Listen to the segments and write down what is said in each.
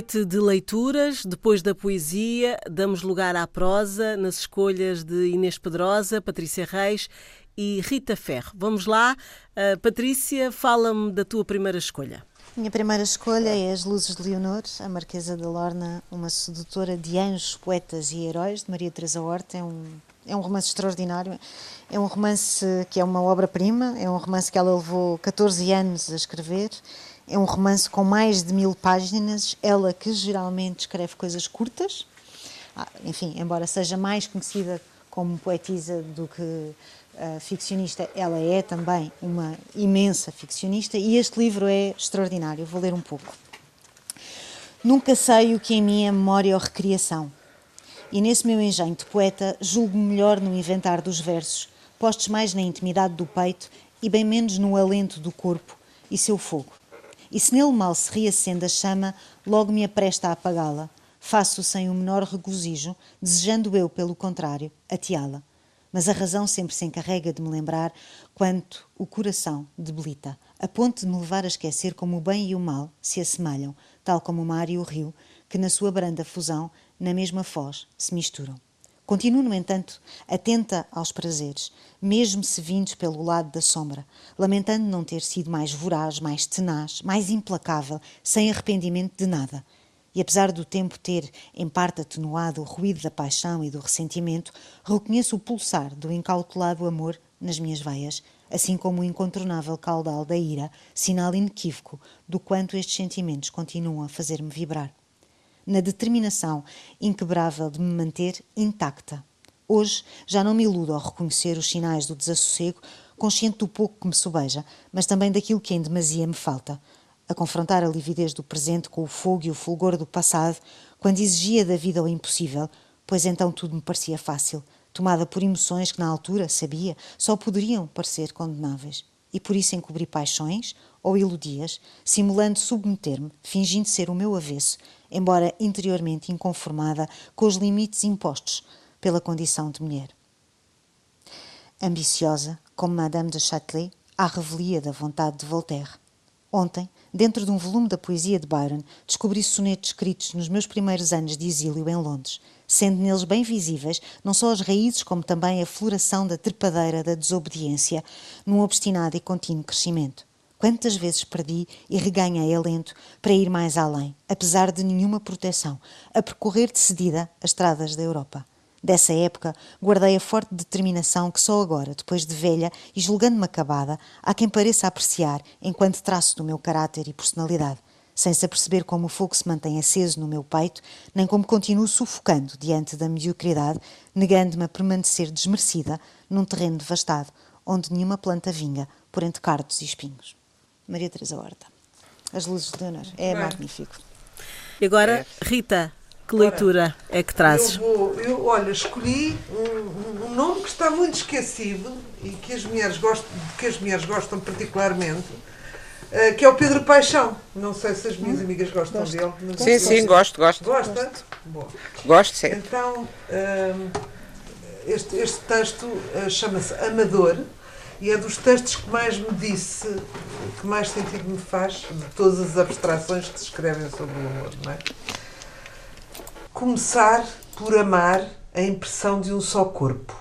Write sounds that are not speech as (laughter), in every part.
Noite de leituras, depois da poesia, damos lugar à prosa nas escolhas de Inês Pedrosa, Patrícia Reis e Rita Ferro. Vamos lá, uh, Patrícia, fala-me da tua primeira escolha. Minha primeira escolha é As Luzes de Leonor, a Marquesa de Lorna, uma sedutora de anjos, poetas e heróis, de Maria Teresa Horta. É um, é um romance extraordinário. É um romance que é uma obra-prima, é um romance que ela levou 14 anos a escrever é um romance com mais de mil páginas, ela que geralmente escreve coisas curtas, ah, enfim, embora seja mais conhecida como poetisa do que uh, ficcionista, ela é também uma imensa ficcionista e este livro é extraordinário. Vou ler um pouco. Nunca sei o que em mim é memória ou recriação. E nesse meu engenho de poeta, julgo melhor no inventar dos versos, postos mais na intimidade do peito e bem menos no alento do corpo e seu fogo. E se nele mal se reacende a chama, logo me apresta a apagá-la. Faço sem o menor regozijo, desejando eu, pelo contrário, ateá-la. Mas a razão sempre se encarrega de me lembrar quanto o coração debilita, a ponto de me levar a esquecer como o bem e o mal se assemelham, tal como o mar e o rio, que na sua branda fusão, na mesma foz, se misturam. Continuo, no entanto, atenta aos prazeres, mesmo se vindos pelo lado da sombra, lamentando não ter sido mais voraz, mais tenaz, mais implacável, sem arrependimento de nada. E apesar do tempo ter, em parte, atenuado o ruído da paixão e do ressentimento, reconheço o pulsar do incautelado amor nas minhas veias, assim como o incontornável caudal da ira, sinal inequívoco do quanto estes sentimentos continuam a fazer-me vibrar na determinação inquebrável de me manter intacta. Hoje já não me iludo ao reconhecer os sinais do desassossego, consciente do pouco que me sobeja, mas também daquilo que em demasia me falta. A confrontar a lividez do presente com o fogo e o fulgor do passado, quando exigia da vida o impossível, pois então tudo me parecia fácil, tomada por emoções que na altura, sabia, só poderiam parecer condenáveis. E por isso encobri paixões ou iludi-as, simulando submeter-me, fingindo ser o meu avesso, embora interiormente inconformada com os limites impostos pela condição de mulher. Ambiciosa, como Madame de Châtelet, à revelia da vontade de Voltaire. Ontem, dentro de um volume da poesia de Byron, descobri sonetos escritos nos meus primeiros anos de exílio em Londres, sendo neles bem visíveis não só as raízes, como também a floração da trepadeira da desobediência, num obstinado e contínuo crescimento. Quantas vezes perdi e reganhei alento para ir mais além, apesar de nenhuma proteção, a percorrer decidida as estradas da Europa. Dessa época, guardei a forte determinação que só agora, depois de velha e julgando-me acabada, há quem pareça apreciar enquanto traço do meu caráter e personalidade, sem se aperceber como o fogo se mantém aceso no meu peito, nem como continuo sufocando diante da mediocridade, negando-me a permanecer desmerecida num terreno devastado, onde nenhuma planta vinga por entre cardos e espinhos. Maria Teresa Horta. As luzes de Leonor. É magnífico. E agora, Rita, que leitura é que trazes? Eu, vou, eu olha, escolhi um, um, nome que está muito esquecido e que as mulheres gostam, que as mulheres gostam particularmente, uh, que é o Pedro Paixão. Não sei se as minhas hum? amigas gostam gosto. dele. Sim, sim, sim, gosto, gosto. Gosta? Gosto, Bom. gosto sim. Então, uh, este, este texto uh, chama-se Amador e é dos textos que mais me disse, que mais sentido me faz de todas as abstrações que se escrevem sobre o amor, não é? Começar por amar a impressão de um só corpo.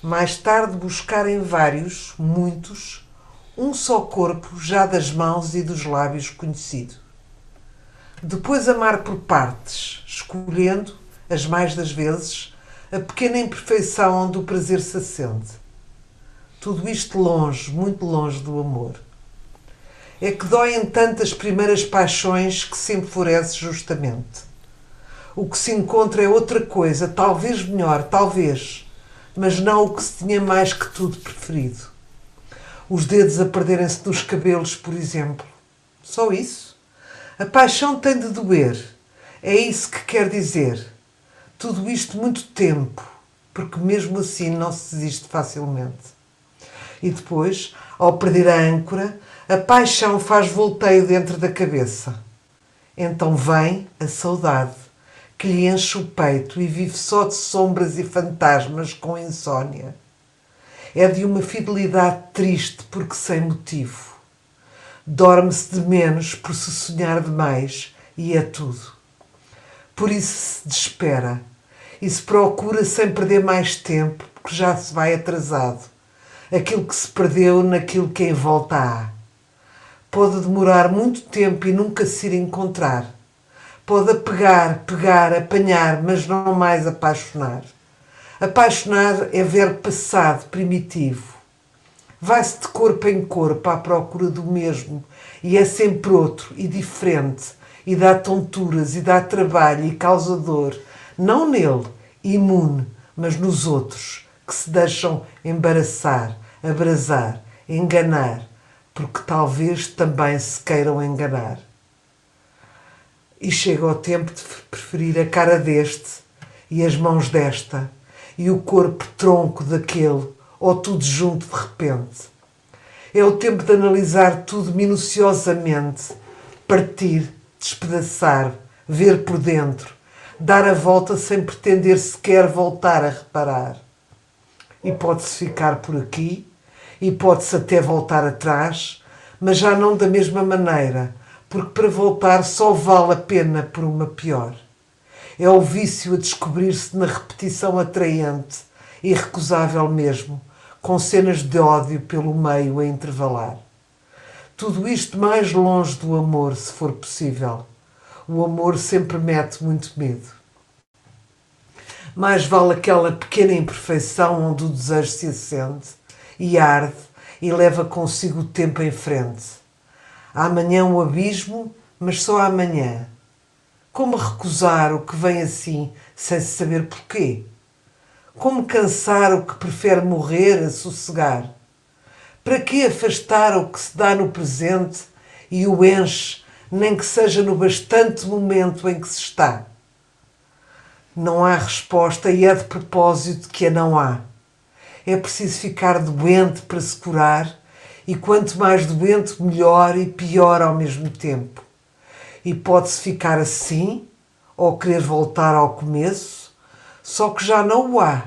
Mais tarde buscar em vários, muitos, um só corpo já das mãos e dos lábios conhecido. Depois amar por partes, escolhendo, as mais das vezes, a pequena imperfeição onde o prazer se acende tudo isto longe, muito longe do amor. É que doem tantas primeiras paixões que se enfurece justamente. O que se encontra é outra coisa, talvez melhor, talvez, mas não o que se tinha mais que tudo preferido. Os dedos a perderem-se nos cabelos, por exemplo. Só isso. A paixão tem de doer. É isso que quer dizer. Tudo isto muito tempo, porque mesmo assim não se desiste facilmente e depois, ao perder a âncora, a paixão faz volteio dentro da cabeça. Então vem a saudade, que lhe enche o peito e vive só de sombras e fantasmas com insônia. É de uma fidelidade triste porque sem motivo. Dorme-se de menos por se sonhar demais e é tudo. Por isso se desespera e se procura sem perder mais tempo, porque já se vai atrasado. Aquilo que se perdeu naquilo que em volta há. Pode demorar muito tempo e nunca se ir encontrar. Pode pegar, pegar, apanhar, mas não mais apaixonar. Apaixonar é verbo passado, primitivo. Vai-se de corpo em corpo à procura do mesmo e é sempre outro e diferente e dá tonturas e dá trabalho e causa dor, não nele, imune, mas nos outros que se deixam embaraçar, abrasar, enganar, porque talvez também se queiram enganar. E chega o tempo de preferir a cara deste e as mãos desta e o corpo tronco daquele, ou tudo junto de repente. É o tempo de analisar tudo minuciosamente, partir, despedaçar, ver por dentro, dar a volta sem pretender sequer voltar a reparar. E pode-se ficar por aqui, e pode-se até voltar atrás, mas já não da mesma maneira, porque para voltar só vale a pena por uma pior. É o vício a descobrir-se na repetição atraente, irrecusável mesmo, com cenas de ódio pelo meio a intervalar. Tudo isto mais longe do amor, se for possível. O amor sempre mete muito medo. Mais vale aquela pequena imperfeição onde o desejo se acende e arde e leva consigo o tempo em frente. Amanhã o abismo, mas só amanhã. Como recusar o que vem assim sem saber porquê? Como cansar o que prefere morrer a sossegar? Para que afastar o que se dá no presente e o enche, nem que seja no bastante momento em que se está? Não há resposta e é de propósito que a não há. É preciso ficar doente para se curar, e quanto mais doente, melhor e pior ao mesmo tempo. E pode-se ficar assim, ou querer voltar ao começo, só que já não o há.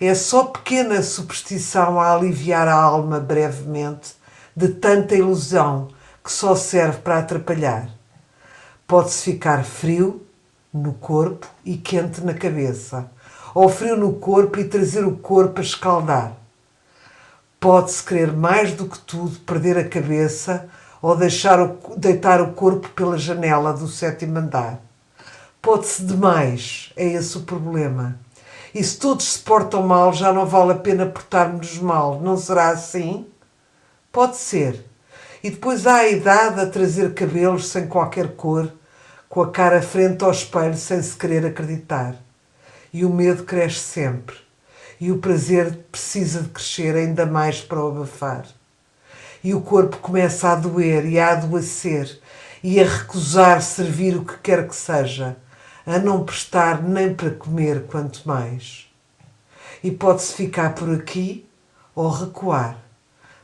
É só pequena superstição a aliviar a alma brevemente de tanta ilusão que só serve para atrapalhar. Pode-se ficar frio no corpo e quente na cabeça, ou frio no corpo e trazer o corpo a escaldar. Pode-se querer mais do que tudo perder a cabeça ou deixar o, deitar o corpo pela janela do sétimo andar. Pode-se demais, é esse o problema. E se todos se portam mal, já não vale a pena portarmos mal, não será assim? Pode ser. E depois há a idade a trazer cabelos sem qualquer cor, com a cara frente ao espelho sem se querer acreditar. E o medo cresce sempre. E o prazer precisa de crescer ainda mais para o abafar. E o corpo começa a doer e a adoecer e a recusar servir o que quer que seja a não prestar nem para comer, quanto mais. E pode-se ficar por aqui ou recuar,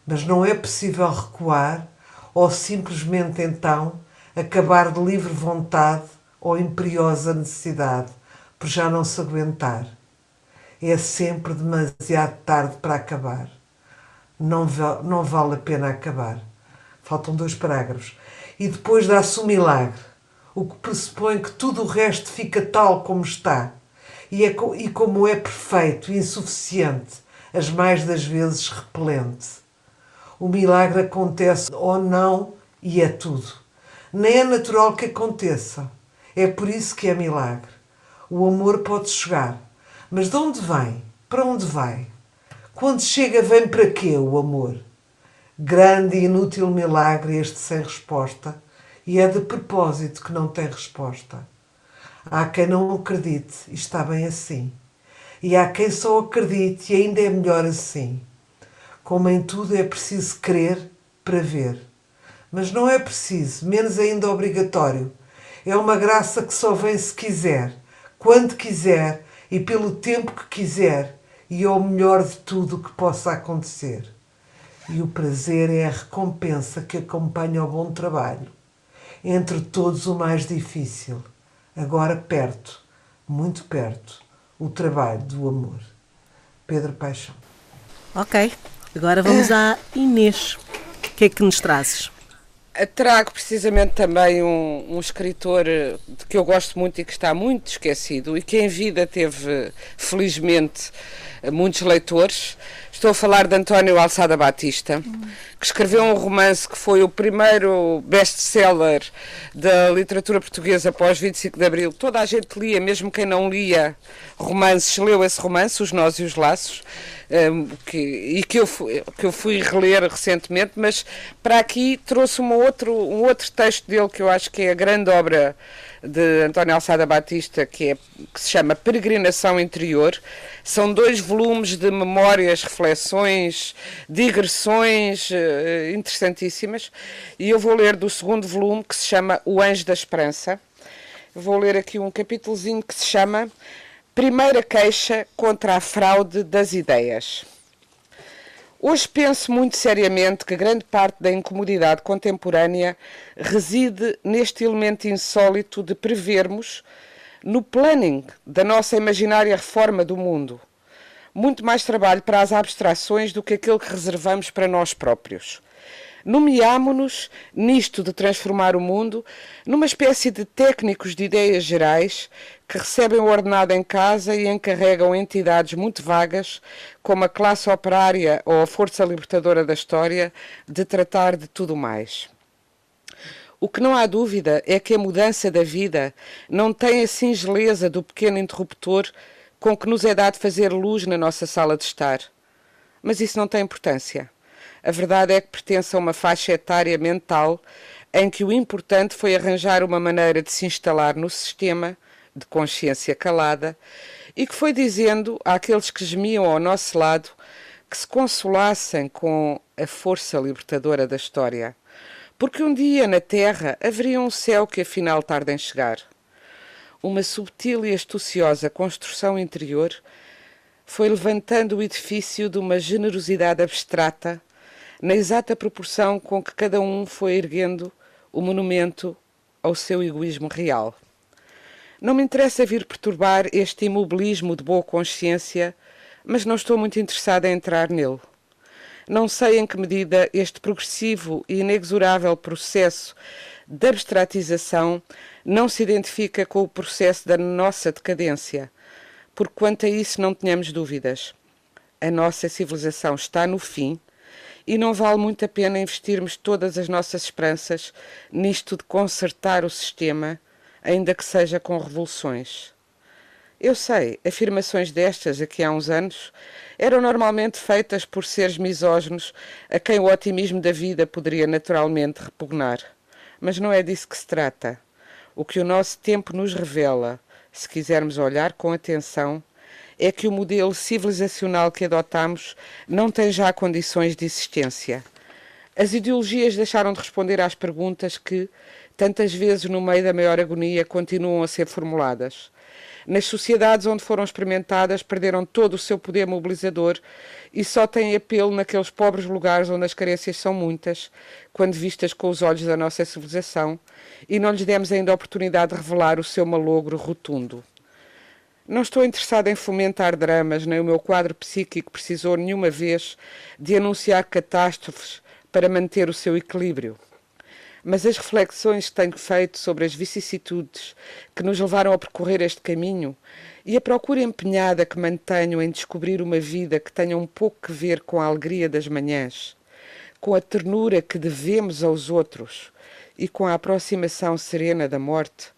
mas não é possível recuar ou simplesmente então acabar de livre vontade ou imperiosa necessidade, por já não se aguentar. É sempre demasiado tarde para acabar. Não, não vale a pena acabar. Faltam dois parágrafos. E depois dá-se um milagre o que pressupõe que tudo o resto fica tal como está. E, é, e como é perfeito insuficiente, as mais das vezes repelente. O milagre acontece ou não e é tudo. Nem é natural que aconteça. É por isso que é milagre. O amor pode chegar. Mas de onde vem? Para onde vai? Quando chega, vem para quê o amor? Grande e inútil milagre este sem resposta e é de propósito que não tem resposta. Há quem não acredite e está bem assim. E há quem só acredite e ainda é melhor assim. Como em tudo é preciso crer para ver. Mas não é preciso, menos ainda obrigatório. É uma graça que só vem se quiser, quando quiser e pelo tempo que quiser, e é o melhor de tudo o que possa acontecer. E o prazer é a recompensa que acompanha o bom trabalho entre todos o mais difícil, agora perto, muito perto, o trabalho do amor. Pedro Paixão. Ok, agora vamos à Inês. O que é que nos trazes? Trago precisamente também um, um, escritor de que eu gosto muito e que está muito esquecido e que em vida teve, felizmente, muitos leitores. Estou a falar de António Alçada Batista, que escreveu um romance que foi o primeiro best-seller da literatura portuguesa após 25 de Abril. Toda a gente lia, mesmo quem não lia romances, leu esse romance, Os Nós e os Laços um, que, e que eu, fui, que eu fui reler recentemente, mas para aqui trouxe uma outro, um outro texto dele que eu acho que é a grande obra de António Alçada Batista, que, é, que se chama Peregrinação Interior. São dois volumes de memórias, reflexões, digressões uh, interessantíssimas. E eu vou ler do segundo volume, que se chama O Anjo da Esperança. Vou ler aqui um capítulozinho que se chama Primeira queixa contra a fraude das ideias. Hoje penso muito seriamente que grande parte da incomodidade contemporânea reside neste elemento insólito de prevermos, no planning da nossa imaginária reforma do mundo, muito mais trabalho para as abstrações do que aquele que reservamos para nós próprios. Nomeámo-nos, nisto de transformar o mundo, numa espécie de técnicos de ideias gerais que recebem o ordenado em casa e encarregam entidades muito vagas, como a classe operária ou a força libertadora da história, de tratar de tudo mais. O que não há dúvida é que a mudança da vida não tem a singeleza do pequeno interruptor com que nos é dado fazer luz na nossa sala de estar. Mas isso não tem importância. A verdade é que pertence a uma faixa etária mental em que o importante foi arranjar uma maneira de se instalar no sistema de consciência calada e que foi dizendo àqueles que gemiam ao nosso lado que se consolassem com a força libertadora da história, porque um dia na Terra haveria um céu que afinal tarda em chegar. Uma subtil e astuciosa construção interior foi levantando o edifício de uma generosidade abstrata na exata proporção com que cada um foi erguendo o monumento ao seu egoísmo real. Não me interessa vir perturbar este imobilismo de boa consciência, mas não estou muito interessada em entrar nele. Não sei em que medida este progressivo e inexorável processo de abstratização não se identifica com o processo da nossa decadência, porque quanto a isso não tenhamos dúvidas. A nossa civilização está no fim e não vale muito a pena investirmos todas as nossas esperanças nisto de consertar o sistema, ainda que seja com revoluções. Eu sei, afirmações destas aqui há uns anos eram normalmente feitas por seres misóginos a quem o otimismo da vida poderia naturalmente repugnar. Mas não é disso que se trata. O que o nosso tempo nos revela, se quisermos olhar com atenção, é que o modelo civilizacional que adotamos não tem já condições de existência. As ideologias deixaram de responder às perguntas que, tantas vezes no meio da maior agonia, continuam a ser formuladas. Nas sociedades onde foram experimentadas, perderam todo o seu poder mobilizador e só têm apelo naqueles pobres lugares onde as carências são muitas, quando vistas com os olhos da nossa civilização, e não lhes demos ainda a oportunidade de revelar o seu malogro rotundo. Não estou interessada em fomentar dramas, nem o meu quadro psíquico precisou nenhuma vez de anunciar catástrofes para manter o seu equilíbrio. Mas as reflexões que tenho feito sobre as vicissitudes que nos levaram a percorrer este caminho e a procura empenhada que mantenho em descobrir uma vida que tenha um pouco que ver com a alegria das manhãs, com a ternura que devemos aos outros e com a aproximação serena da morte,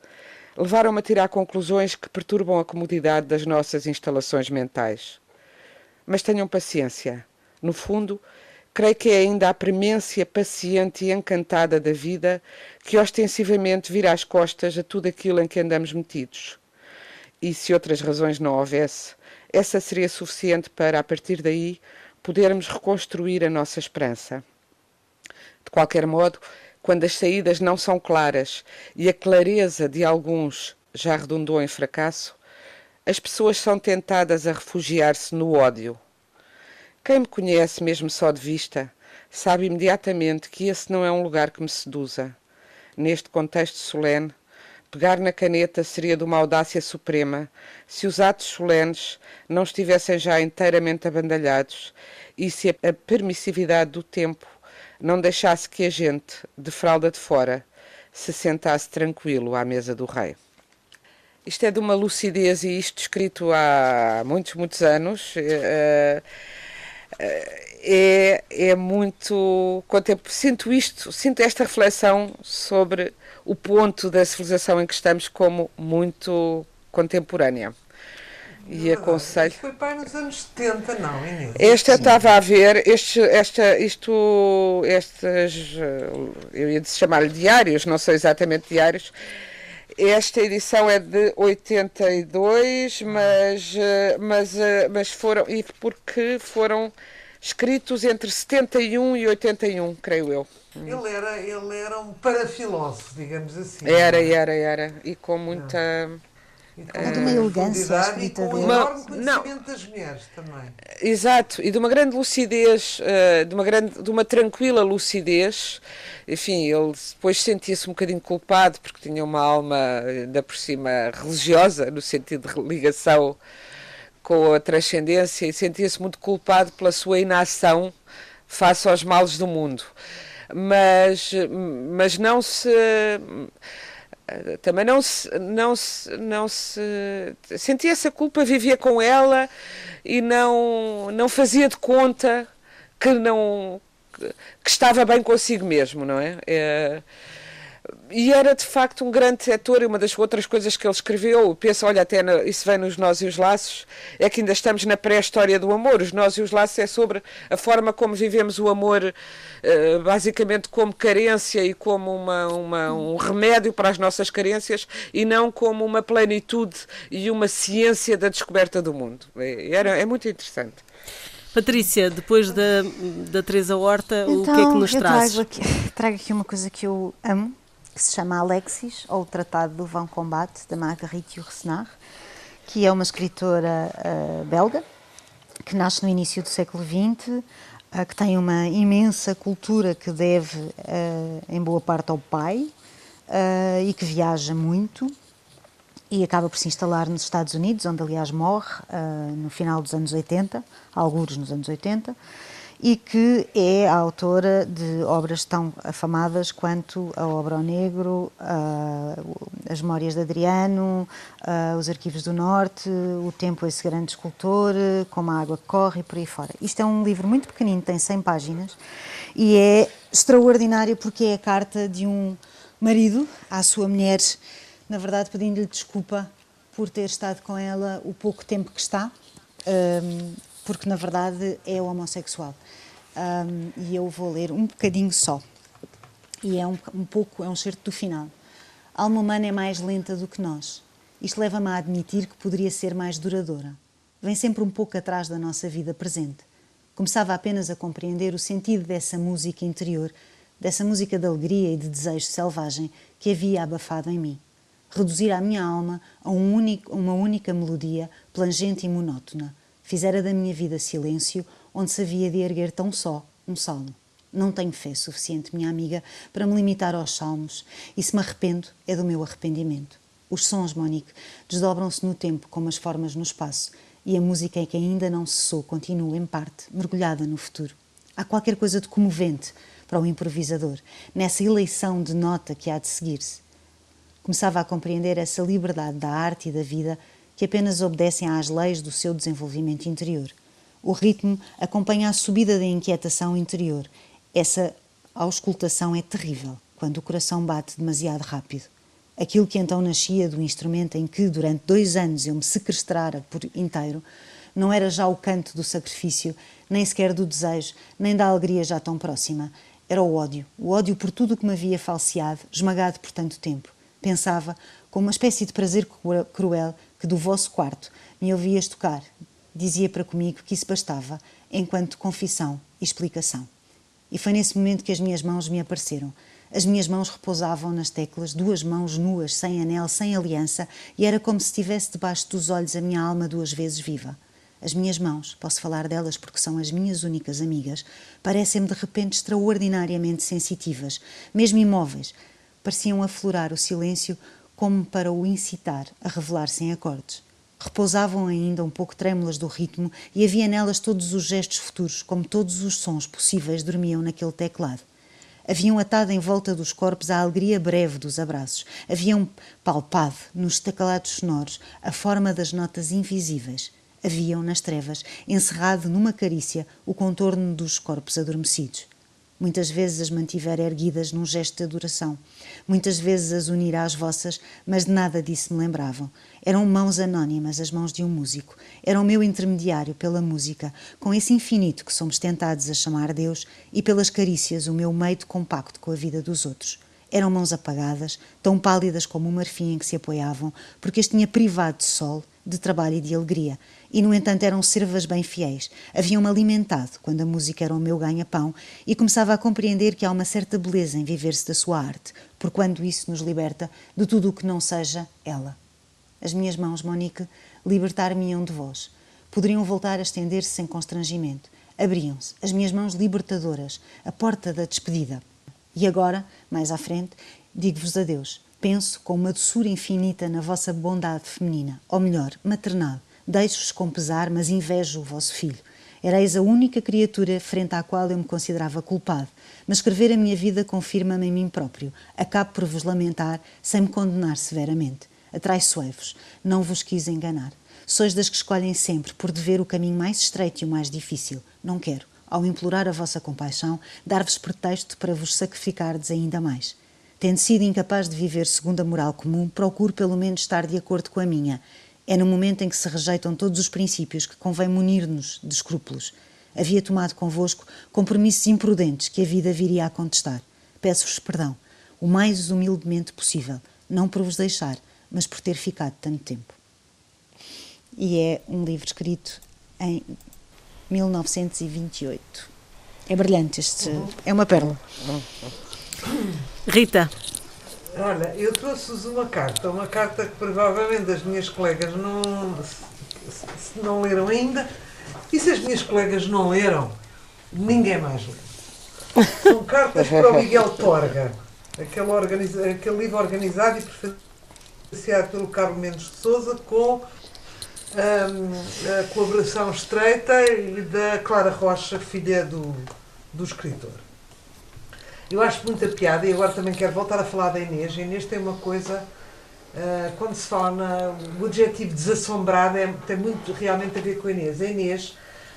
levaram-me a tirar conclusões que perturbam a comodidade das nossas instalações mentais. Mas tenham paciência. No fundo, creio que é ainda a premência paciente e encantada da vida que ostensivamente vira as costas a tudo aquilo em que andamos metidos. E se outras razões não houvesse, essa seria suficiente para, a partir daí, podermos reconstruir a nossa esperança. De qualquer modo, quando as saídas não são claras e a clareza de alguns já redundou em fracasso, as pessoas são tentadas a refugiar-se no ódio. Quem me conhece mesmo só de vista sabe imediatamente que esse não é um lugar que me seduza. Neste contexto solene, pegar na caneta seria de uma audácia suprema se os atos solenes não estivessem já inteiramente abandalhados e se a permissividade do tempo não deixasse que a gente, de fralda de fora, se sentasse tranquilo à mesa do rei. Isto é de uma lucidez e isto escrito há muitos, muitos anos. É, é, é muito. Sinto isto, sinto esta reflexão sobre o ponto da civilização em que estamos como muito contemporânea. E aconselho. Isto foi para nos anos 70, não, Inês? Esta eu estava a ver, este, esta, isto, estes, eu ia chamar-lhe diários, não são exatamente diários. Esta edição é de 82, mas, mas, mas foram, e porque foram escritos entre 71 e 81, creio eu. Ele era, ele era um parafilósofo, digamos assim. Era, era, era. E com muita. E com de uma elegância e com um enorme conhecimento não. das mulheres também. Exato, e de uma grande lucidez, de uma, grande, de uma tranquila lucidez. Enfim, ele depois sentia-se um bocadinho culpado porque tinha uma alma, ainda por cima, religiosa, no sentido de ligação com a transcendência, e sentia-se muito culpado pela sua inação face aos males do mundo. Mas, mas não se também não se, não se, não se sentia essa culpa, vivia com ela e não, não fazia de conta que não que estava bem consigo mesmo, não é? é e era de facto um grande setor e uma das outras coisas que ele escreveu, penso, olha, até no, isso vem nos Nós e os Laços, é que ainda estamos na pré-história do amor. Os Nós e os Laços é sobre a forma como vivemos o amor, uh, basicamente como carência e como uma, uma, um remédio para as nossas carências e não como uma plenitude e uma ciência da descoberta do mundo. É, era, é muito interessante. Patrícia, depois da, da Teresa Horta, então, o que é que então, nos traz? Trago aqui, trago aqui uma coisa que eu amo, que se chama Alexis, ou o Tratado do Vão Combate, da Marguerite Yourcenar, que é uma escritora uh, belga, que nasce no início do século XX, uh, que tem uma imensa cultura que deve, uh, em boa parte, ao pai, e que viaja muito, e acaba por se instalar nos Estados Unidos, onde aliás morre no final dos anos 80, alguns nos anos 80, e que é a autora de obras tão afamadas quanto A Obra ao Negro, As Memórias de Adriano, Os Arquivos do Norte, O Tempo Esse Grande Escultor, Como a Água Corre e por aí fora. Isto é um livro muito pequenino, tem 100 páginas e é extraordinário porque é a carta de um marido à sua mulher, na verdade pedindo-lhe desculpa por ter estado com ela o pouco tempo que está. Um, porque na verdade é homossexual. Um, e eu vou ler um bocadinho só. E é um, um pouco, é um certo do final. A alma humana é mais lenta do que nós. Isto leva-me a admitir que poderia ser mais duradoura. Vem sempre um pouco atrás da nossa vida presente. Começava apenas a compreender o sentido dessa música interior, dessa música de alegria e de desejo selvagem que havia abafado em mim. Reduzir a minha alma a um único, uma única melodia plangente e monótona Fizera da minha vida silêncio, onde se havia de erguer tão só um salmo. Não tenho fé suficiente, minha amiga, para me limitar aos salmos, e se me arrependo, é do meu arrependimento. Os sons, Monique, desdobram-se no tempo como as formas no espaço, e a música é que ainda não cessou continua, em parte, mergulhada no futuro. Há qualquer coisa de comovente para o improvisador, nessa eleição de nota que há de seguir-se. Começava a compreender essa liberdade da arte e da vida que apenas obedecem às leis do seu desenvolvimento interior. O ritmo acompanha a subida da inquietação interior. Essa auscultação é terrível quando o coração bate demasiado rápido. Aquilo que então nascia do instrumento em que durante dois anos eu me sequestrara por inteiro não era já o canto do sacrifício, nem sequer do desejo, nem da alegria já tão próxima. Era o ódio, o ódio por tudo o que me havia falseado, esmagado por tanto tempo. Pensava, com uma espécie de prazer cruel, que do vosso quarto me ouvias tocar, dizia para comigo que isso bastava, enquanto confissão e explicação. E foi nesse momento que as minhas mãos me apareceram. As minhas mãos repousavam nas teclas, duas mãos nuas, sem anel, sem aliança, e era como se tivesse debaixo dos olhos a minha alma duas vezes viva. As minhas mãos, posso falar delas porque são as minhas únicas amigas, parecem-me de repente extraordinariamente sensitivas, mesmo imóveis. Pareciam aflorar o silêncio como para o incitar a revelar-se em acordes. Repousavam ainda um pouco trêmulas do ritmo e havia nelas todos os gestos futuros, como todos os sons possíveis dormiam naquele teclado. Haviam atado em volta dos corpos a alegria breve dos abraços. Haviam palpado nos estacalados sonoros a forma das notas invisíveis. Haviam, nas trevas, encerrado numa carícia o contorno dos corpos adormecidos. Muitas vezes as mantivera erguidas num gesto de adoração. Muitas vezes as unira às vossas, mas de nada disso me lembravam. Eram mãos anónimas, as mãos de um músico. Era o meu intermediário pela música, com esse infinito que somos tentados a chamar Deus, e pelas carícias, o meu meio de compacto com a vida dos outros. Eram mãos apagadas, tão pálidas como o marfim em que se apoiavam, porque as tinha privado de sol, de trabalho e de alegria, e, no entanto, eram servas bem fiéis. Haviam-me alimentado quando a música era o meu ganha-pão e começava a compreender que há uma certa beleza em viver-se da sua arte, por quando isso nos liberta de tudo o que não seja ela. As minhas mãos, Monique, libertar-me-iam de vós. Poderiam voltar a estender-se sem constrangimento. Abriam-se, as minhas mãos libertadoras, a porta da despedida. E agora, mais à frente, digo-vos adeus. Penso com uma doçura infinita na vossa bondade feminina, ou melhor, maternal, Deixo-vos com pesar, mas invejo o vosso filho. Erais a única criatura frente à qual eu me considerava culpado, mas escrever a minha vida confirma-me em mim próprio. Acabo por vos lamentar, sem me condenar severamente. Atraiçoei-vos, não vos quis enganar. Sois das que escolhem sempre, por dever, o caminho mais estreito e o mais difícil. Não quero, ao implorar a vossa compaixão, dar-vos pretexto para vos sacrificardes ainda mais. Tendo sido incapaz de viver segundo a moral comum, procuro pelo menos estar de acordo com a minha é no momento em que se rejeitam todos os princípios que convém munir-nos de escrúpulos. Havia tomado convosco compromissos imprudentes que a vida viria a contestar. Peço-vos perdão, o mais humildemente possível, não por vos deixar, mas por ter ficado tanto tempo. E é um livro escrito em 1928. É brilhante este. É uma pérola. Rita. Olha, eu trouxe-vos uma carta, uma carta que provavelmente as minhas colegas não, se, se não leram ainda. E se as minhas colegas não leram, ninguém mais lê. São cartas para o Miguel Torga, aquele, organiza, aquele livro organizado e prefaciado pelo Carlos Mendes de Souza com um, a colaboração estreita da Clara Rocha, filha do, do escritor. Eu acho muita piada e agora também quero voltar a falar da Inês. A Inês tem uma coisa, uh, quando se fala na, o adjetivo desassombrada, é, tem muito realmente a ver com a Inês. A Inês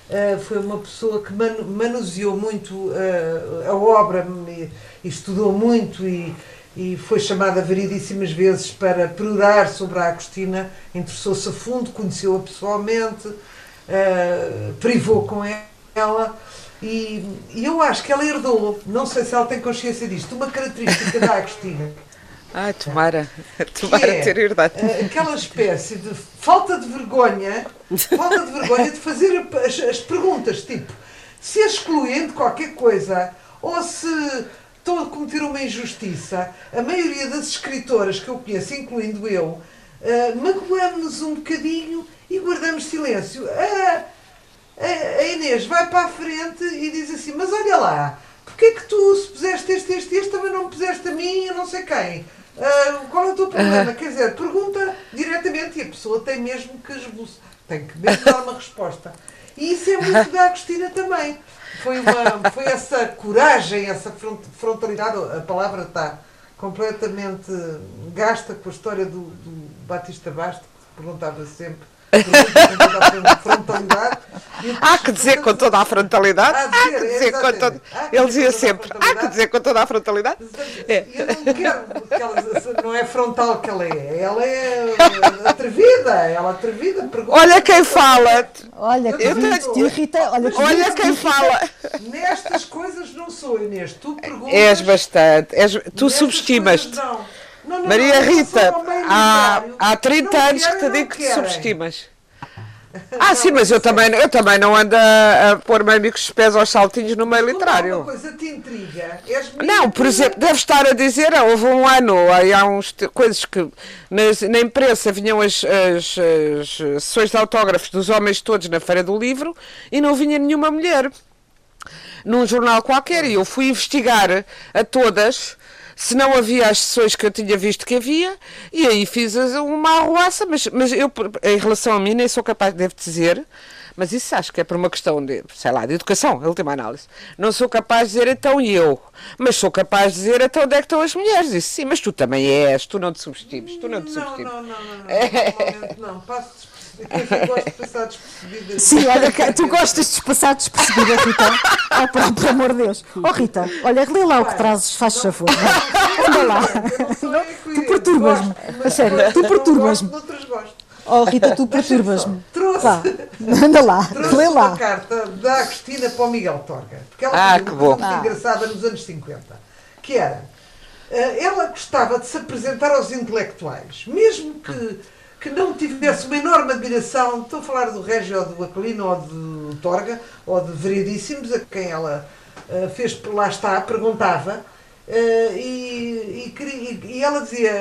uh, foi uma pessoa que man, manuseou muito uh, a obra e, e, estudou muito e, e foi chamada variedíssimas vezes para perorar sobre a Agostina, interessou-se a fundo, conheceu-a pessoalmente, privou com ela. Acho que ela herdou, não sei se ela tem consciência disto, uma característica da Agostina. (laughs) Ai, tomara, tomara é, ter herdado. Eh, aquela espécie de falta de vergonha, falta de vergonha de fazer as, as perguntas, tipo, se excluindo qualquer coisa, ou se estou a cometer uma injustiça, a maioria das escritoras que eu conheço, incluindo eu, uh, magoamos-nos um bocadinho e guardamos silêncio. Uh, a Inês vai para a frente e diz assim: Mas olha lá, porque é que tu, se puseste este, este, este, também não me puseste a mim e não sei quem? Uh, qual é o teu problema? Quer dizer, pergunta diretamente e a pessoa tem mesmo que esboçar, tem que mesmo dar uma resposta. E isso é muito (laughs) da Agostina também. Foi, uma, foi essa coragem, essa frontalidade, a palavra está completamente gasta com a história do, do Batista Basto, que perguntava sempre frontalidade. Há que dizer com toda a frontalidade. Há que dizer com toda. Ele dizia sempre: há que dizer com toda a frontalidade. É. Eu não quero que ela não é frontal que ela é. Ela é atrevida. Ela é atrevida. Pergunta olha quem fala. Olha, que tenho... Rita, olha, olha quem fala. Nestas coisas não sou, Inês. Tu perguntas. És bastante. És... Tu subestimas-te. Não, não, Maria não, Rita, há, há 30 anos que te digo que te subestimas. (laughs) Ah, sim, mas eu também, eu também não ando a, a pôr-me amigos de pés aos saltinhos no meio literário. Uma coisa te intriga. Não, por exemplo, deve estar a dizer, houve um ano, aí há uns coisas que nas, na imprensa vinham as, as, as sessões de autógrafos dos homens todos na Feira do Livro e não vinha nenhuma mulher num jornal qualquer e eu fui investigar a todas se não havia as sessões que eu tinha visto que havia, e aí fiz uma arruaça, mas, mas eu, em relação a mim, nem sou capaz, devo dizer, mas isso acho que é por uma questão de, sei lá, de educação, última análise. Não sou capaz de dizer então eu, mas sou capaz de dizer então onde é que estão as mulheres. Isso sim, mas tu também és, tu não te subestimes, tu não te subestimes. Não, não, não, não, não, é. não, passo eu gosto de passar despercebida. Sim, olha, tu gostas de passar despercebida, Rita. Oh, pelo, pelo amor de Deus. Oh, Rita, olha, lê lá o que trazes, faz favor. Anda lá. (laughs) Tu perturbas-me. A sério, tu perturbas-me. Oh, Rita, tu (laughs) perturbas-me. Trouxe. Anda lá, trouxe lê lá. uma carta da Agostina para o Miguel Torga. Porque ela ah, fez que uma bom. coisa muito engraçada nos anos 50. Que era, eh, ela gostava de se apresentar aos intelectuais, mesmo que, que não tivesse uma enorme admiração, estou a falar do Régio ou do Aquilino ou do Torga, ou de Veridíssimos, a quem ela eh, fez, lá está, perguntava, eh, e, e, queria- e ela dizia,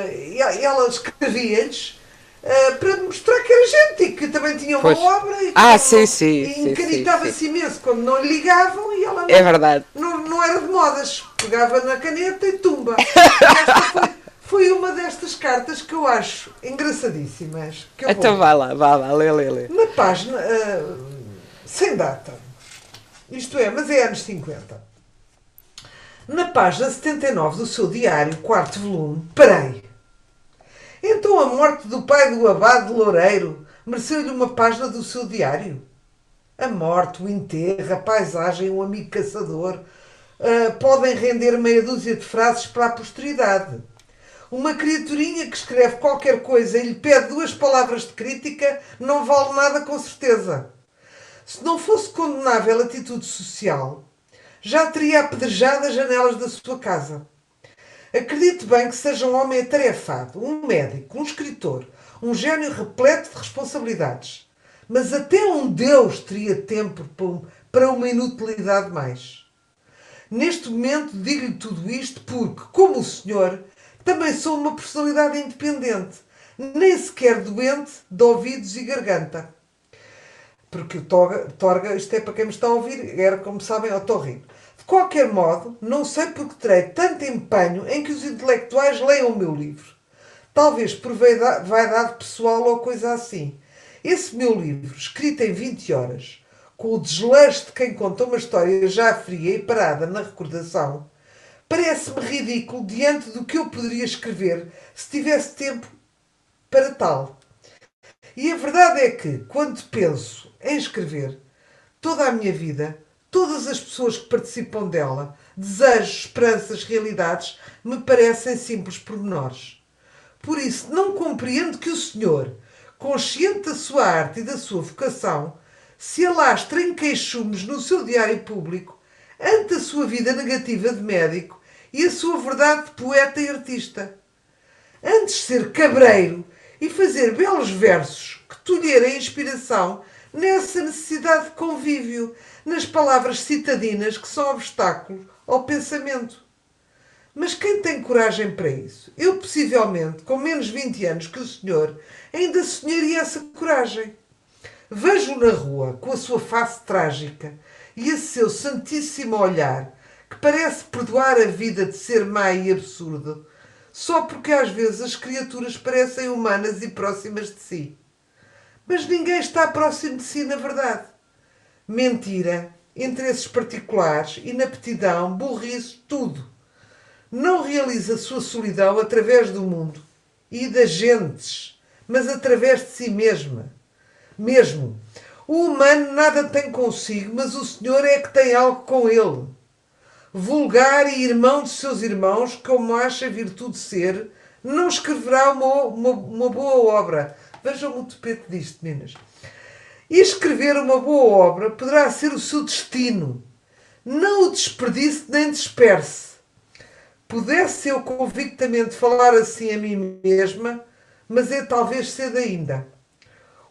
ela escrevia-lhes eh, para mostrar que era gente e que também tinha uma Pois. obra e Ah, sim, sim, e encanitava-se imenso quando não lhe ligavam e ela não, É verdade. não, não era de modas. Pegava na caneta e tumba. (laughs) Esta foi, foi uma destas cartas que eu acho engraçadíssimas. Que eu Então vou- vá lá, vá lá, lê, lê, lê. na página, ah, sem data, isto é, mas é anos 50, na página 79 do seu diário, quarto volume, parei. Então a morte do pai do abade de Loureiro mereceu-lhe uma página do seu diário? A morte, o enterro, a paisagem, um amigo caçador ah, podem render meia dúzia de frases para a posteridade. Uma criaturinha que escreve qualquer coisa e lhe pede duas palavras de crítica não vale nada com certeza. Se não fosse condenável atitude social, já teria apedrejado as janelas da sua casa. Acredite bem que seja um homem atarefado, um médico, um escritor, um gênio repleto de responsabilidades. Mas até um Deus teria tempo para uma inutilidade mais. Neste momento digo-lhe tudo isto porque, como o senhor, também sou uma personalidade independente, nem sequer doente de ouvidos e garganta. Porque o Torga, Torga, isto é para quem me está a ouvir, era, como sabem, otorrino. De qualquer modo, não sei porque terei tanto empenho em que os intelectuais leiam o meu livro. Talvez por vaida- vaidade pessoal ou coisa assim. Esse meu livro, escrito em 20 horas, com o desleixo de quem conta uma história já fria e parada na recordação, parece-me ridículo diante do que eu poderia escrever se tivesse tempo para tal. E a verdade é que, quando penso em escrever, toda a minha vida, todas as pessoas que participam dela, desejos, esperanças, realidades, me parecem simples pormenores. Por isso, não compreendo que o Senhor, consciente da sua arte e da sua vocação, se alastre em queixumes no seu diário público ante a sua vida negativa de médico e a sua verdade de poeta e artista. Antes ser cabreiro e fazer belos versos que tolherem inspiração nessa necessidade de convívio, nas palavras citadinas que são obstáculos ao pensamento. Mas quem tem coragem para isso? Eu, possivelmente, com menos 20 anos que o senhor, ainda sonharia essa coragem. Vejo-o na rua, com a sua face trágica e esse seu santíssimo olhar, que parece perdoar a vida de ser má e absurdo, só porque às vezes as criaturas parecem humanas e próximas de si. Mas ninguém está próximo de si, na verdade. Mentira, interesses particulares, inaptidão, burrice, tudo. Não realiza a sua solidão através do mundo e das gentes, mas através de si mesma. Mesmo. O humano nada tem consigo, mas o Senhor é que tem algo com ele. Vulgar e irmão de seus irmãos, como acha virtude ser, não escreverá uma, uma, uma boa obra. Vejam o topete disto, meninas. E escrever uma boa obra poderá ser o seu destino. Não o desperdice nem disperse. Pudesse eu convictamente falar assim a mim mesma, mas é talvez cedo ainda.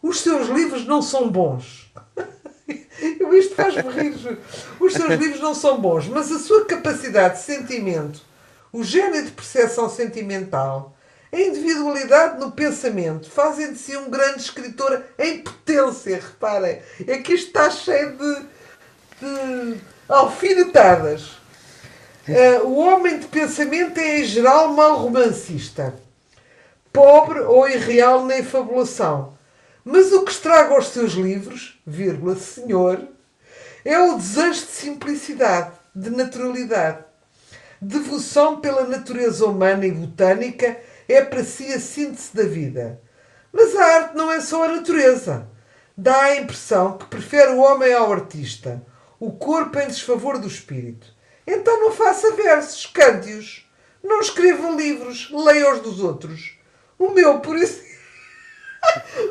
Os seus livros não são bons. (laughs) (laughs) Isto faz-me rir. Os seus livros não são bons, mas a sua capacidade de sentimento, o gênio de percepção sentimental, a individualidade no pensamento fazem de si um grande escritor em potência. Reparem, é que isto está cheio de, de alfinetadas. Uh, o homem de pensamento é, em geral, mau romancista, pobre ou irreal na fabulação. Mas o que estraga os seus livros, vírgula, senhor, é o desejo de simplicidade, de naturalidade. Devoção pela natureza humana e botânica é para si a síntese da vida. Mas a arte não é só a natureza. Dá a impressão que prefere o homem ao artista, o corpo em desfavor do espírito. Então não faça versos, cante-os. Não escreva livros, leia os dos outros. O meu, por exemplo.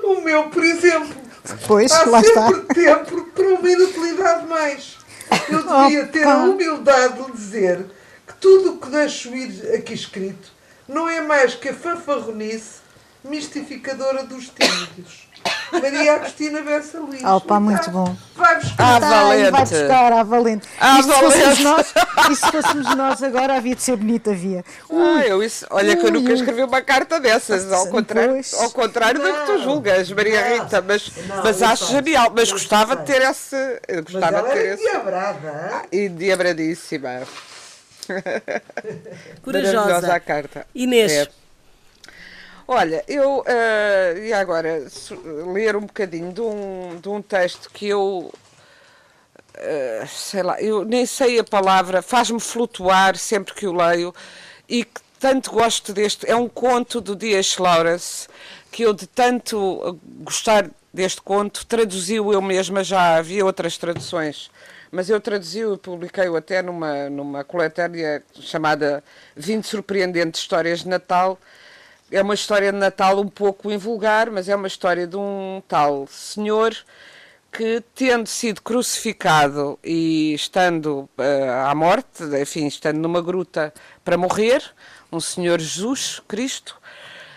O meu, por exemplo. Pois, há lá sempre está. tempo para uma inutilidade mais. Eu devia ter a Opa. humildade de dizer que tudo o que deixo ir aqui escrito não é mais que a fanfarronice mistificadora dos tímidos. Maria Agostina Bessa Luís. Opa, muito bom. Vai buscar. Ah, Tá, e vai valente. buscar à valente. À e, se fôssemos valente. nós, e se fôssemos nós agora, havia de ser bonita, havia. Ui, Ah, eu isso, olha que eu nunca ui. escrevi uma carta dessas, ao contrário, Pois. ao contrário do que tu Não, julgas, Maria não, Rita, mas, não, mas eu acho faço, genial, mas gostava de sei. ter esse, gostava de ter é esse, diabrada. hein? e diabradíssima, (laughs) Corajosa. maravilhosa a carta. Inês. É. Olha, eu eh, ia agora ler um bocadinho de um, de um texto que eu eh, sei lá, eu nem sei a palavra, faz-me flutuar sempre que o leio e que tanto gosto deste. É um conto do Dias Lawrence que eu de tanto eh, gostar deste conto traduziu eu mesma já havia outras traduções. Mas eu traduzi-o e publiquei-o até numa, numa coletânea chamada 20 Surpreendentes Histórias de Natal, é uma história de Natal um pouco invulgar, mas é uma história de um tal senhor que, tendo sido crucificado e estando eh, à morte, enfim, estando numa gruta para morrer, um senhor Jesus Cristo,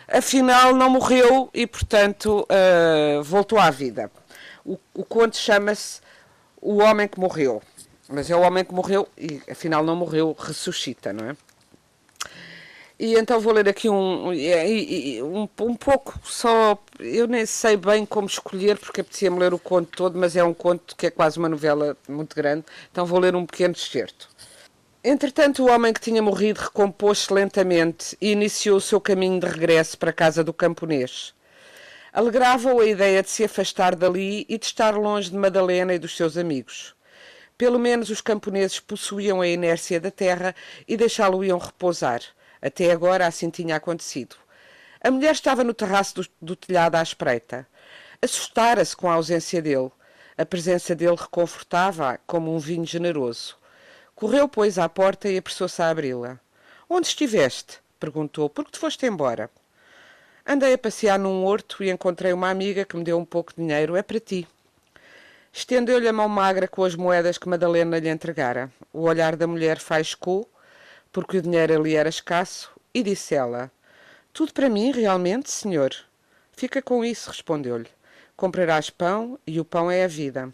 afinal não morreu e, portanto, eh, voltou à vida. O, o conto chama-se O Homem que Morreu. Mas é o homem que morreu e, afinal, não morreu, ressuscita, não é? E então vou ler aqui um, um, um pouco só. Eu nem sei bem como escolher, porque apetecia-me ler o conto todo, mas é um conto que é quase uma novela muito grande, então vou ler um pequeno excerto. Entretanto, o homem que tinha morrido recompôs-se lentamente e iniciou o seu caminho de regresso para a casa do camponês. Alegrava-o a ideia de se afastar dali e de estar longe de Madalena e dos seus amigos. Pelo menos os camponeses possuíam a inércia da terra e deixá-lo-iam repousar. Até agora assim tinha acontecido. A mulher estava no terraço do, do telhado à espreita. Assustara-se com a ausência dele. A presença dele reconfortava-a como um vinho generoso. Correu, pois, à porta e apressou-se a abri-la. Onde estiveste? perguntou. Por que te foste embora? Andei a passear num horto e encontrei uma amiga que me deu um pouco de dinheiro. É para ti. Estendeu-lhe a mão magra com as moedas que Madalena lhe entregara. O olhar da mulher faiscou, porque o dinheiro ali era escasso, e disse ela: Tudo para mim, realmente, senhor? Fica com isso, respondeu-lhe. Comprarás pão, e o pão é a vida.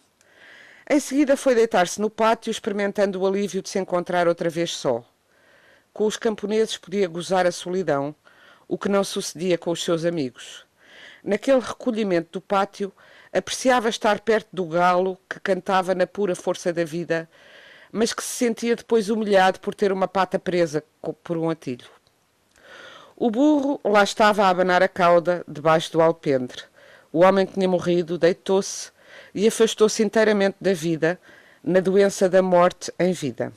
Em seguida foi deitar-se no pátio, experimentando o alívio de se encontrar outra vez só. Com os camponeses podia gozar a solidão, o que não sucedia com os seus amigos. Naquele recolhimento do pátio, apreciava estar perto do galo que cantava na pura força da vida, mas que se sentia depois humilhado por ter uma pata presa por um atilho. O burro lá estava a abanar a cauda debaixo do alpendre. O homem que tinha morrido deitou-se e afastou-se inteiramente da vida, na doença da morte em vida.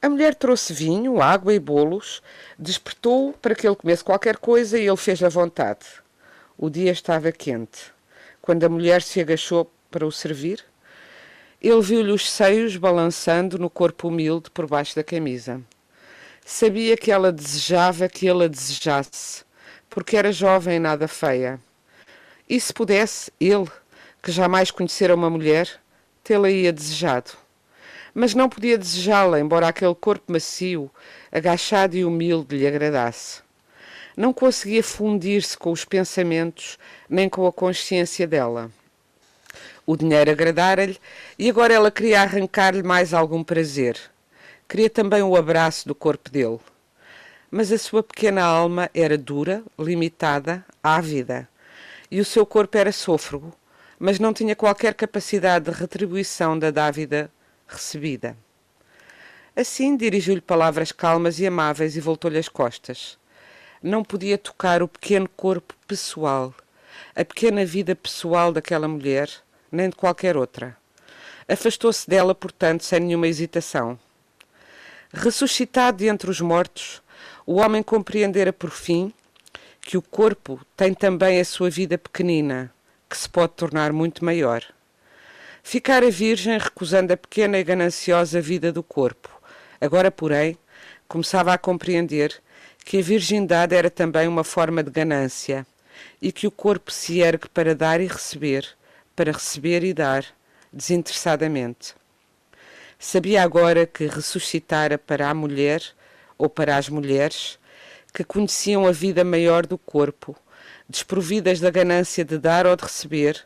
A mulher trouxe vinho, água e bolos, despertou-o para que ele comesse qualquer coisa e ele fez a vontade. O dia estava quente. Quando a mulher se agachou para o servir, ele viu-lhe os seios balançando no corpo humilde por baixo da camisa. Sabia que ela desejava que ele a desejasse, porque era jovem e nada feia. E se pudesse, ele, que jamais conhecera uma mulher, tê-la-ia desejado. Mas não podia desejá-la, embora aquele corpo macio, agachado e humilde lhe agradasse. Não conseguia fundir-se com os pensamentos nem com a consciência dela. O dinheiro agradara-lhe e agora ela queria arrancar-lhe mais algum prazer. Queria também o abraço do corpo dele. Mas a sua pequena alma era dura, limitada, ávida. E o seu corpo era sôfrego, mas não tinha qualquer capacidade de retribuição da dávida recebida. Assim dirigiu-lhe palavras calmas e amáveis e voltou-lhe as costas. Não podia tocar o pequeno corpo pessoal, a pequena vida pessoal daquela mulher, nem de qualquer outra. Afastou-se dela, portanto, sem nenhuma hesitação. Ressuscitado de entre os mortos, o homem compreendera por fim que o corpo tem também a sua vida pequenina, que se pode tornar muito maior. Ficara virgem recusando a pequena e gananciosa vida do corpo. Agora, porém, começava a compreender que a virgindade era também uma forma de ganância e que o corpo se ergue para dar e receber, para receber e dar, desinteressadamente. Sabia agora que ressuscitara para a mulher, ou para as mulheres, que conheciam a vida maior do corpo, desprovidas da ganância de dar ou de receber,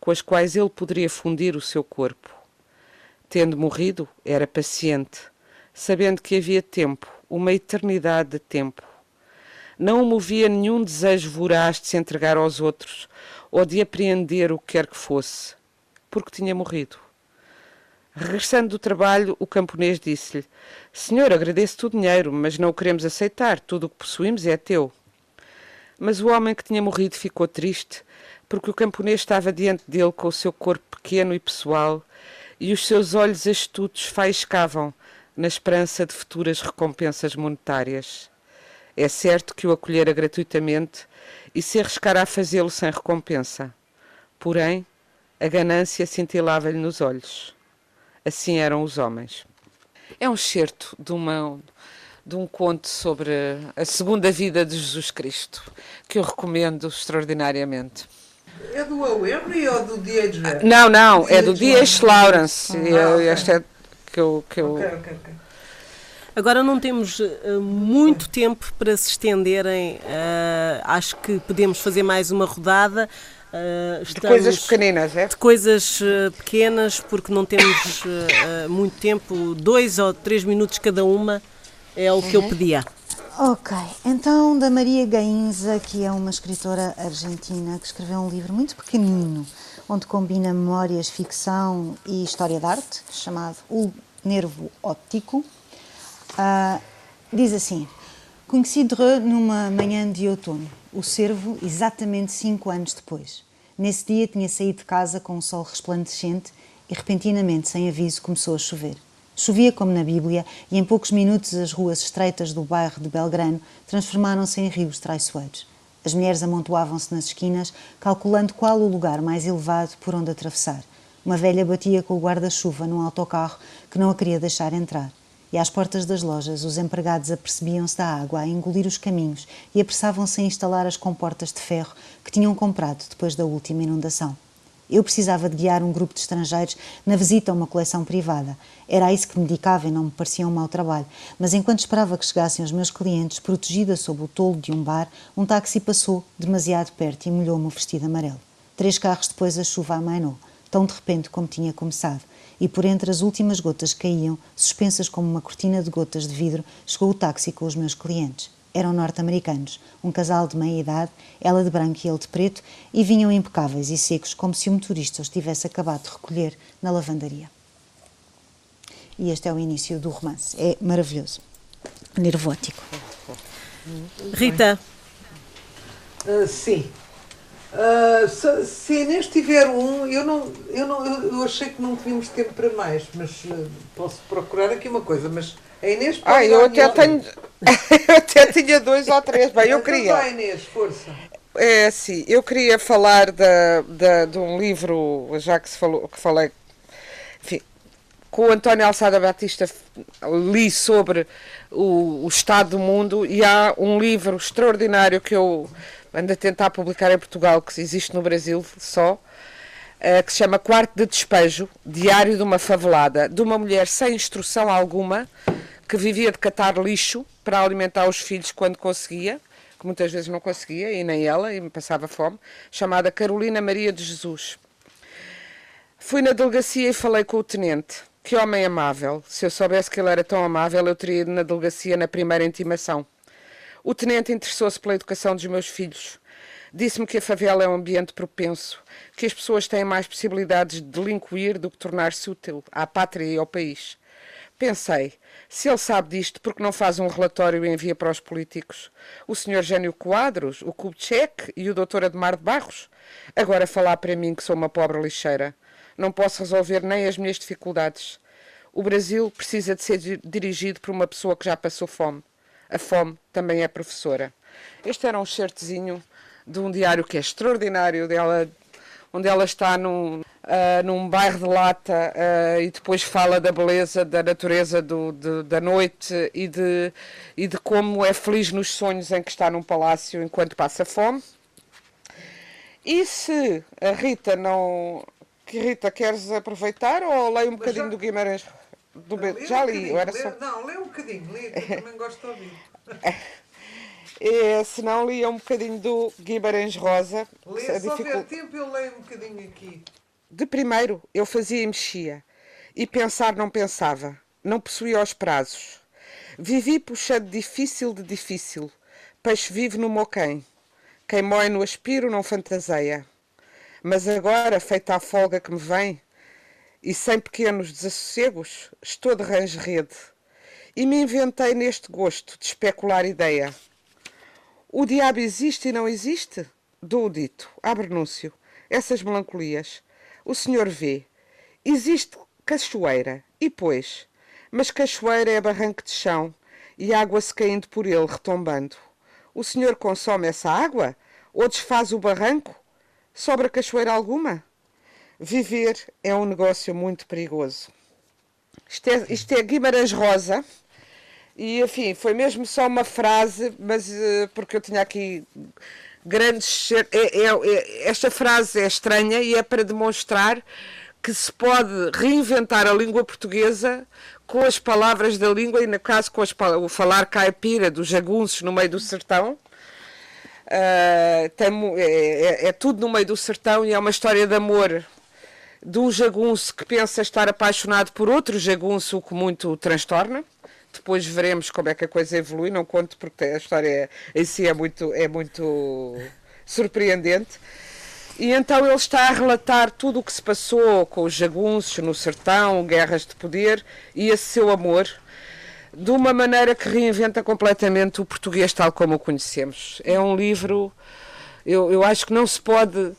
com as quais ele poderia fundir o seu corpo. Tendo morrido, era paciente, sabendo que havia tempo, uma eternidade de tempo. Não o movia nenhum desejo voraz de se entregar aos outros ou de apreender o que quer que fosse, porque tinha morrido. Regressando do trabalho, o camponês disse-lhe: Senhor, agradeço-te o dinheiro, mas não o queremos aceitar. Tudo o que possuímos é teu. Mas o homem que tinha morrido ficou triste, porque o camponês estava diante dele com o seu corpo pequeno e pessoal, e os seus olhos astutos faiscavam na esperança de futuras recompensas monetárias. É certo que o acolhera gratuitamente e se arriscara a fazê-lo sem recompensa. Porém, a ganância cintilava-lhe nos olhos. Assim eram os homens. É um excerto de, uma, de um conto sobre a segunda vida de Jesus Cristo, que eu recomendo extraordinariamente. É do Henry ou do D.H. Não, não, é do D.H. Lawrence. Ah, okay. Este é que eu. Que eu... Okay, okay, Agora não temos uh, muito tempo para se estenderem. Uh, acho que podemos fazer mais uma rodada. Uh, de coisas pequeninas, é? De coisas uh, pequenas, porque não temos uh, muito tempo, dois ou três minutos cada uma é o que uhum. eu pedia. Ok, então da Maria Gainza, que é uma escritora argentina que escreveu um livro muito pequenino, onde combina memórias, ficção e história de arte, chamado O Nervo Óptico, diz assim: Conheci Dreux numa manhã de outono o cervo exatamente cinco anos depois. Nesse dia tinha saído de casa com um sol resplandecente e repentinamente, sem aviso, começou a chover. Chovia como na Bíblia e em poucos minutos as ruas estreitas do bairro de Belgrano transformaram-se em rios traiçoeiros. As mulheres amontoavam-se nas esquinas, calculando qual o lugar mais elevado por onde atravessar. Uma velha batia com o guarda-chuva num autocarro que não a queria deixar entrar e às portas das lojas os empregados apercebiam-se da água a engolir os caminhos e apressavam-se a instalar as comportas de ferro que tinham comprado depois da última inundação. Eu precisava de guiar um grupo de estrangeiros na visita a uma coleção privada. Era isso que me dedicava e não me parecia um mau trabalho. Mas enquanto esperava que chegassem os meus clientes, protegida sob o tolo de um bar, um táxi passou demasiado perto e molhou-me o vestido amarelo. Três carros depois a chuva amainou, tão de repente como tinha começado e por entre as últimas gotas que caíam, suspensas como uma cortina de gotas de vidro, chegou o táxi com os meus clientes. Eram norte-americanos, um casal de meia idade, ela de branco e ele de preto, e vinham impecáveis e secos, como se o motorista os tivesse acabado de recolher na lavandaria. E este é o início do romance. É maravilhoso. Nervótico. Rita. Uh, sim. Uh, se, se a Inês tiver um, eu não, eu não eu achei que não tínhamos tempo para mais, mas uh, posso procurar aqui uma coisa, mas a Inês pode Ah, eu até tenho (laughs) eu até tinha dois ou três, bem, eu então queria. Vai, Inês, força. É assim, eu queria falar da, da, de um livro, já que se falou, que falei, enfim, com o António Alçada Batista li sobre o, o estado do mundo e há um livro extraordinário que eu anda a tentar publicar em Portugal, que existe no Brasil só, uh, que se chama Quarto de Despejo, Diário de uma Favelada, de uma mulher sem instrução alguma, que vivia de catar lixo para alimentar os filhos quando conseguia, que muitas vezes não conseguia, e nem ela, e me passava fome, chamada Carolina Maria de Jesus. Fui na delegacia e falei com o tenente. Que homem amável. Se eu soubesse que ele era tão amável, eu teria ido na delegacia na primeira intimação. O tenente interessou-se pela educação dos meus filhos. Disse-me que a favela é um ambiente propenso, que as pessoas têm mais possibilidades de delinquir do que tornar-se útil à pátria e ao país. Pensei, se ele sabe disto, porque não faz um relatório e envia para os políticos? O Sr. Gênio Quadros, o Kubitschek e o Dr. Admar de Barros? Agora falar para mim que sou uma pobre lixeira. Não posso resolver nem as minhas dificuldades. O Brasil precisa de ser dirigido por uma pessoa que já passou fome. A fome também é professora. Este era um certezinho de um diário que é extraordinário dela, onde ela está num, uh, num bairro de lata uh, e depois fala da beleza, da natureza do, de, da noite e de, e de como é feliz nos sonhos em que está num palácio enquanto passa fome. E se a Rita não. Que Rita, queres aproveitar ou leio um bocadinho já... do Guimarães? Do. Já li, eu era só. Não, lê bocadinho, lê, também gosto de ouvir. (laughs) É, se não, lia um bocadinho do Guimarães Rosa. Lê, se houver tempo, eu leio um bocadinho aqui. De primeiro, eu fazia e mexia. E pensar não pensava. Não possuía os prazos. Vivi puxando difícil de difícil. Peixe vive no moquém. Quem mói no aspiro não fantaseia. Mas agora, feita a folga que me vem, e sem pequenos desassossegos, estou de range-rede. E me inventei neste gosto de especular ideia. O diabo existe e não existe? Dou o dito, abre anúncio. Essas melancolias. O senhor vê. Existe cachoeira. E pois? Mas cachoeira é barranco de chão e água-se caindo por ele, retombando. O senhor consome essa água? Ou desfaz o barranco? Sobra cachoeira alguma? Viver é um negócio muito perigoso. Isto é, isto é Guimarães Rosa, e, enfim, foi mesmo só uma frase, mas uh, porque eu tinha aqui grandes. É, é, é, esta frase é estranha e é para demonstrar que se pode reinventar a língua portuguesa com as palavras da língua e, no caso, com as, o falar caipira dos jagunços no meio do sertão. Uh, tem, é, é, tudo no meio do sertão e é uma história de amor de um jagunço que pensa estar apaixonado por outro jagunço, o que muito o transtorna depois veremos como é que a coisa evolui, não conto porque a história em si é muito, é muito surpreendente. E então ele está a relatar tudo o que se passou com os jagunços no sertão, guerras de poder e esse seu amor, de uma maneira que reinventa completamente o português tal como o conhecemos. É um livro, eu, eu acho que não se pode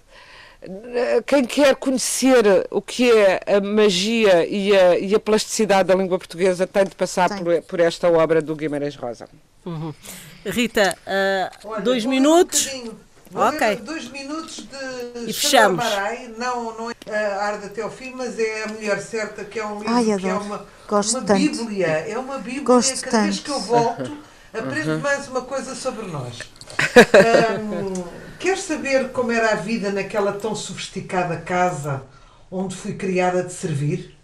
quem quer conhecer o que é a magia e a, e a plasticidade da língua portuguesa tem de passar por, por, esta obra do Guimarães Rosa. Uhum. Rita, uh, Olha, dois minutos. Um ok. Dois minutos de e fechamos. Marai, não, não é uh, Arde até ao fim, mas é a mulher certa, que é um livro Ai, que é uma, Gosto uma tanto. bíblia. É uma bíblia Gosto cada vez que eu volto, (laughs) aprendo uhum. mais uma coisa sobre nós. (laughs) Um, Queres saber como era a vida naquela tão sofisticada casa onde fui criada de servir?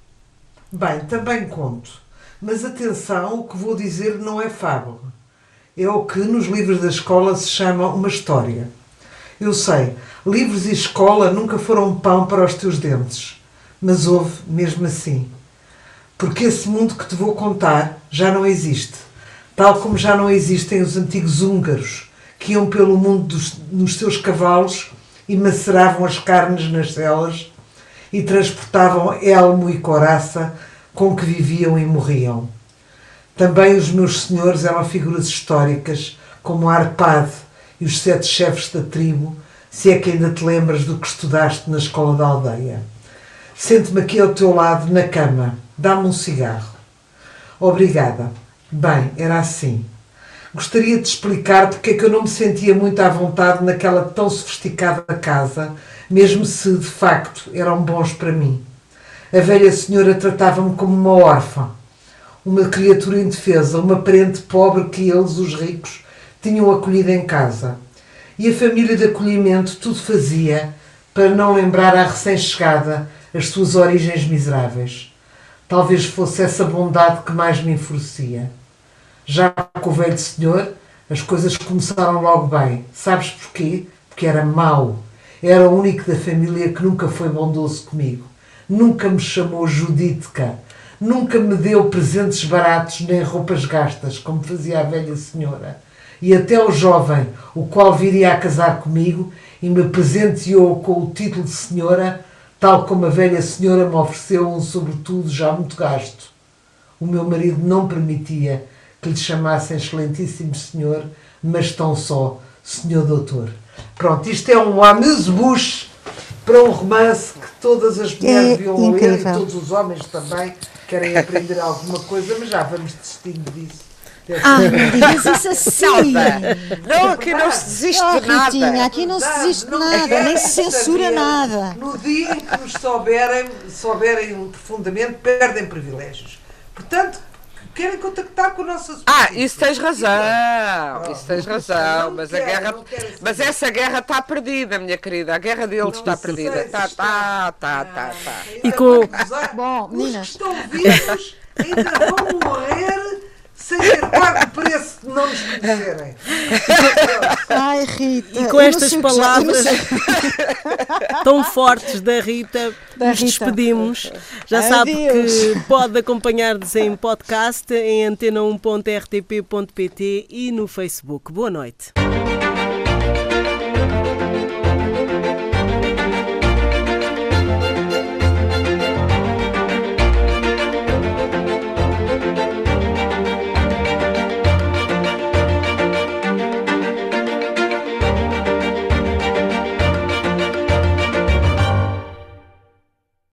Bem, também conto. Mas atenção, o que vou dizer não é fábula. É o que nos livros da escola se chama uma história. Eu sei, livros e escola nunca foram pão para os teus dentes, mas houve mesmo assim. Porque esse mundo que te vou contar já não existe, tal como já não existem os antigos húngaros que iam pelo mundo dos, nos seus cavalos e maceravam as carnes nas celas e transportavam elmo e coraça com que viviam e morriam. Também os meus senhores eram figuras históricas, como Arpade e os sete chefes da tribo, se é que ainda te lembras do que estudaste na escola da aldeia. Sente-me aqui ao teu lado, na cama. Dá-me um cigarro. Obrigada. Bem, era assim. Gostaria de explicar porque é que eu não me sentia muito à vontade naquela tão sofisticada casa, mesmo se de facto eram bons para mim. A velha senhora tratava-me como uma órfã, uma criatura indefesa, uma parente pobre que eles, os ricos, tinham acolhido em casa. E a família de acolhimento tudo fazia para não lembrar à recém-chegada as suas origens miseráveis. Talvez fosse essa bondade que mais me enfurecia. Já com o velho senhor, as coisas começaram logo bem. Sabes porquê? Porque era mau. Era o único da família que nunca foi bondoso comigo. Nunca me chamou Judítica. Nunca me deu presentes baratos nem roupas gastas, como fazia a velha senhora. E até o jovem, o qual viria a casar comigo e me presenteou com o título de senhora, tal como a velha senhora me ofereceu um sobretudo já muito gasto. O meu marido não permitia que lhe chamassem Excelentíssimo Senhor, mas tão só Senhor Doutor. Pronto, isto é um amuse-bouche para um romance que todas as mulheres É deviam ler e todos os homens também querem aprender alguma coisa, mas já vamos desistindo disso. Ah, não digas isso assim. Nada. Não, aqui não se desiste Oh, de nada. Ritinha, aqui não se desiste de nada, nem se censura saber. nada. No dia em que nos souberem, souberem profundamente, perdem privilégios. Portanto, querem contactar com a nossa Ah, isso tens razão, Oh, isso tens razão, mas a quero, guerra, quero saber. mas essa guerra está perdida, minha querida, a guerra deles está perdida, se tá, está. tá, tá, tá, E com- vão gozar. Bom, Os que meninas. estão vivos ainda vão morrer sem ter pago o preço de não nos conhecerem. Ai, Rita. E com estas palavras (laughs) tão fortes da Rita, Da nos Rita. despedimos. Já sabe Adeus. que pode acompanhar-nos em podcast em antena1.rtp.pt e no Facebook. Boa noite.